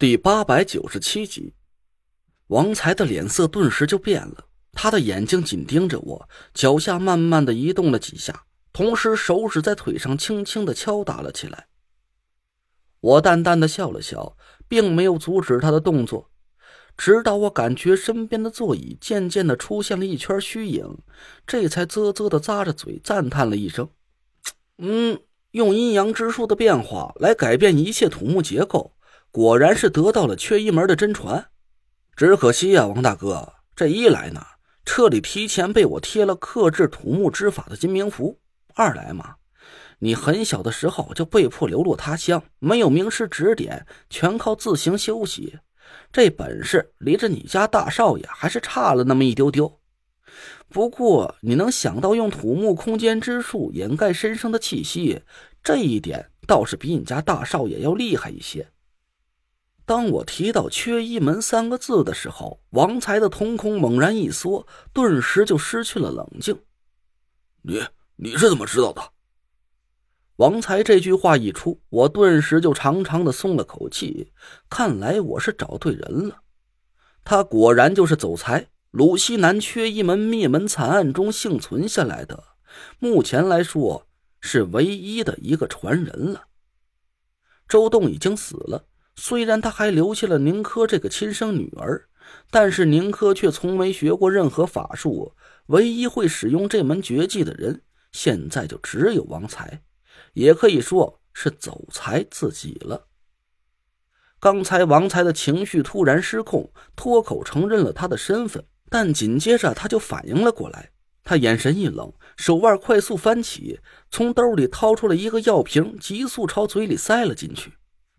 第八百九十七集，王才的脸色顿时就变了，他的眼睛紧盯着我，脚下慢慢的移动了几下，同时手指在腿上轻轻的敲打了起来。我淡淡的笑了笑，并没有阻止他的动作，直到我感觉身边的座椅渐渐的出现了一圈虚影，这才啧啧的咂着嘴赞叹了一声：“嗯，用阴阳之术的变化来改变一切土木结构。”果然是得到了缺一门的真传，只可惜呀，王大哥，这一来呢，彻底提前被我贴了克制土木之法的金明符；二来嘛，你很小的时候就被迫流落他乡，没有名师指点，全靠自行修习，这本事离着你家大少爷还是差了那么一丢丢。不过，你能想到用土木空间之术掩盖身上的气息，这一点倒是比你家大少爷要厉害一些。当我提到“缺一门”三个字的时候，王才的瞳孔猛然一缩，顿时就失去了冷静。你你是怎么知道的？王才这句话一出，我顿时就长长的松了口气。看来我是找对人了，他果然就是走财，鲁西南缺一门灭门惨案中幸存下来的，目前来说是唯一的一个传人了。周栋已经死了。虽然他还留下了宁珂这个亲生女儿，但是宁珂却从没学过任何法术，唯一会使用这门绝技的人，现在就只有王才，也可以说是走才自己了。刚才王才的情绪突然失控，脱口承认了他的身份，但紧接着他就反应了过来，他眼神一冷，手腕快速翻起，从兜里掏出了一个药瓶，急速朝嘴里塞了进去。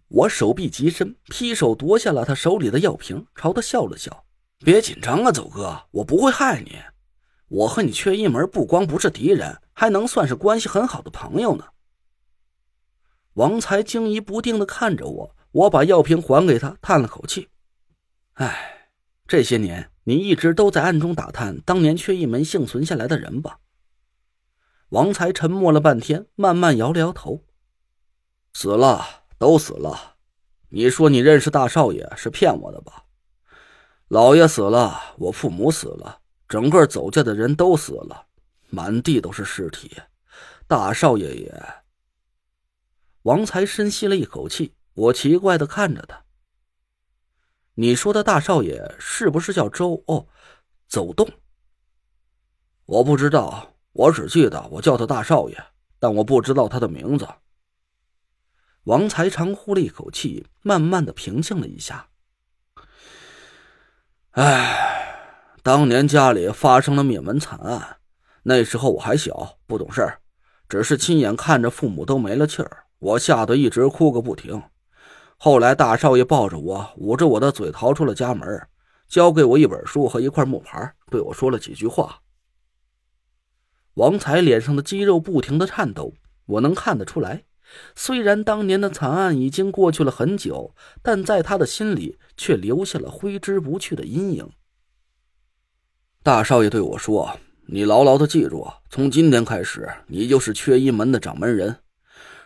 我手臂极伸，劈手夺下了他手里的药瓶，朝他笑了笑：“别紧张啊，走哥，我不会害你。我和你缺一门，不光不是敌人，还能算是关系很好的朋友呢。”王才惊疑不定的看着我，我把药瓶还给他，叹了口气：“哎，这些年你一直都在暗中打探当年缺一门幸存下来的人吧？”王才沉默了半天，慢慢摇了摇头：“死了。”都死了，你说你认识大少爷是骗我的吧？老爷死了，我父母死了，整个走家的人都死了，满地都是尸体。大少爷也……王才深吸了一口气，我奇怪的看着他。你说的大少爷是不是叫周？哦，走动。我不知道，我只记得我叫他大少爷，但我不知道他的名字。王才长呼了一口气，慢慢的平静了一下。唉，当年家里发生了灭门惨案，那时候我还小，不懂事只是亲眼看着父母都没了气儿，我吓得一直哭个不停。后来大少爷抱着我，捂着我的嘴逃出了家门，交给我一本书和一块木牌，对我说了几句话。王才脸上的肌肉不停的颤抖，我能看得出来。虽然当年的惨案已经过去了很久，但在他的心里却留下了挥之不去的阴影。大少爷对我说：“你牢牢的记住，从今天开始，你就是缺一门的掌门人。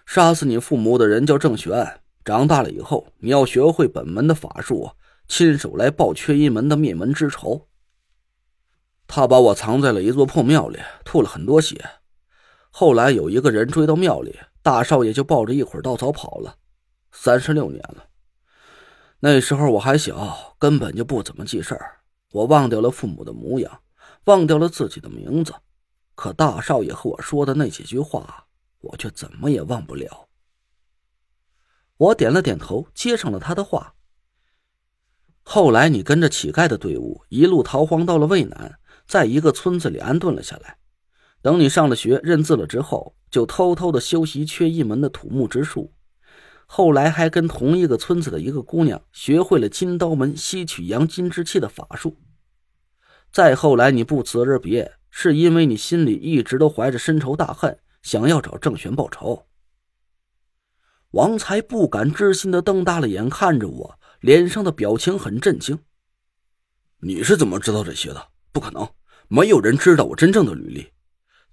杀死你父母的人叫郑玄。长大了以后，你要学会本门的法术，亲手来报缺一门的灭门之仇。”他把我藏在了一座破庙里，吐了很多血。后来有一个人追到庙里。大少爷就抱着一捆稻草跑了，三十六年了。那时候我还小，根本就不怎么记事儿。我忘掉了父母的模样，忘掉了自己的名字，可大少爷和我说的那几句话，我却怎么也忘不了。我点了点头，接上了他的话。后来你跟着乞丐的队伍一路逃荒到了渭南，在一个村子里安顿了下来。等你上了学，认字了之后。就偷偷的修习缺一门的土木之术，后来还跟同一个村子的一个姑娘学会了金刀门吸取阳金之气的法术。再后来，你不辞而别，是因为你心里一直都怀着深仇大恨，想要找郑玄报仇。王才不敢置信的瞪大了眼看着我，脸上的表情很震惊。你是怎么知道这些的？不可能，没有人知道我真正的履历。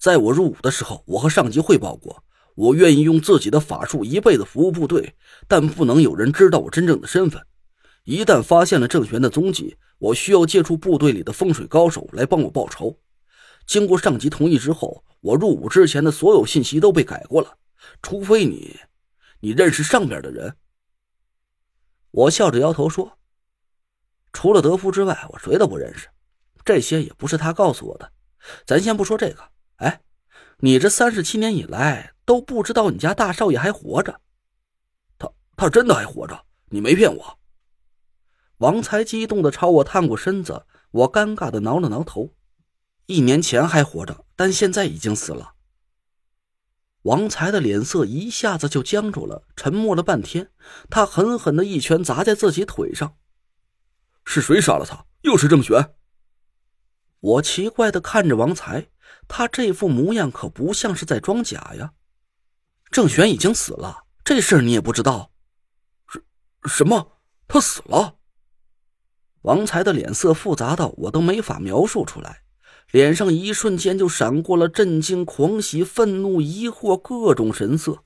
在我入伍的时候，我和上级汇报过，我愿意用自己的法术一辈子服务部队，但不能有人知道我真正的身份。一旦发现了郑玄的踪迹，我需要借助部队里的风水高手来帮我报仇。经过上级同意之后，我入伍之前的所有信息都被改过了，除非你，你认识上边的人。我笑着摇头说：“除了德福之外，我谁都不认识。这些也不是他告诉我的。咱先不说这个，哎，你这三十七年以来都不知道你家大少爷还活着？他他真的还活着？你没骗我？”王才激动的朝我探过身子，我尴尬的挠了挠头。一年前还活着，但现在已经死了。王才的脸色一下子就僵住了，沉默了半天，他狠狠的一拳砸在自己腿上。是谁杀了他？又是郑玄。我奇怪的看着王才，他这副模样可不像是在装假呀。郑玄已经死了，这事儿你也不知道？什什么？他死了？王才的脸色复杂到我都没法描述出来，脸上一瞬间就闪过了震惊、狂喜、愤怒、疑惑各种神色。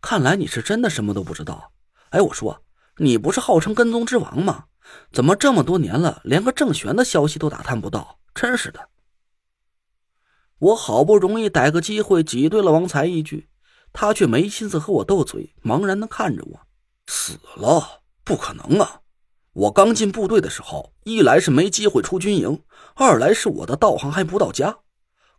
看来你是真的什么都不知道。哎，我说，你不是号称跟踪之王吗？怎么这么多年了，连个郑玄的消息都打探不到？真是的！我好不容易逮个机会挤兑了王才一句，他却没心思和我斗嘴，茫然的看着我。死了？不可能啊！我刚进部队的时候，一来是没机会出军营，二来是我的道行还不到家。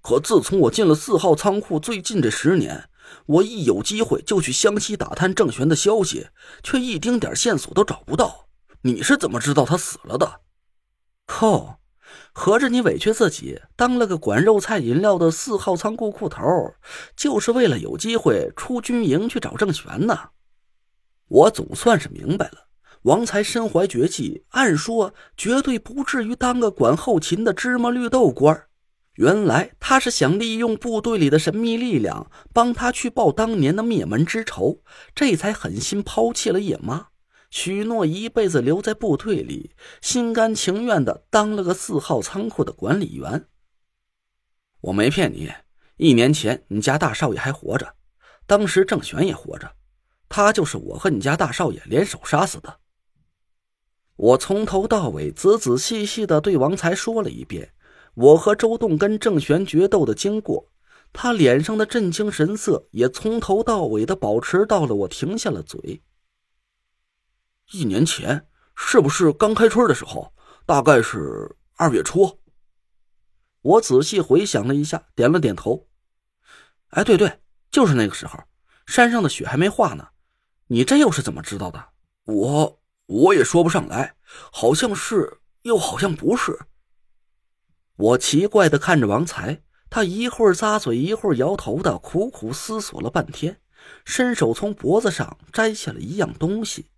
可自从我进了四号仓库，最近这十年，我一有机会就去湘西打探郑玄的消息，却一丁点线索都找不到。你是怎么知道他死了的？靠！合着你委屈自己当了个管肉菜饮料的四号仓库库头，就是为了有机会出军营去找郑玄呢？我总算是明白了。王才身怀绝技，按说绝对不至于当个管后勤的芝麻绿豆官。原来他是想利用部队里的神秘力量，帮他去报当年的灭门之仇，这才狠心抛弃了叶妈，许诺一辈子留在部队里，心甘情愿的当了个四号仓库的管理员。我没骗你，一年前你家大少爷还活着，当时郑玄也活着，他就是我和你家大少爷联手杀死的。我从头到尾仔仔细细的对王才说了一遍我和周栋跟郑玄决斗的经过，他脸上的震惊神色也从头到尾的保持到了我停下了嘴。一年前是不是刚开春的时候？大概是二月初。我仔细回想了一下，点了点头。哎，对对，就是那个时候，山上的雪还没化呢。你这又是怎么知道的？我。我也说不上来，好像是，又好像不是。我奇怪的看着王才，他一会儿咂嘴，一会儿摇头的，苦苦思索了半天，伸手从脖子上摘下了一样东西。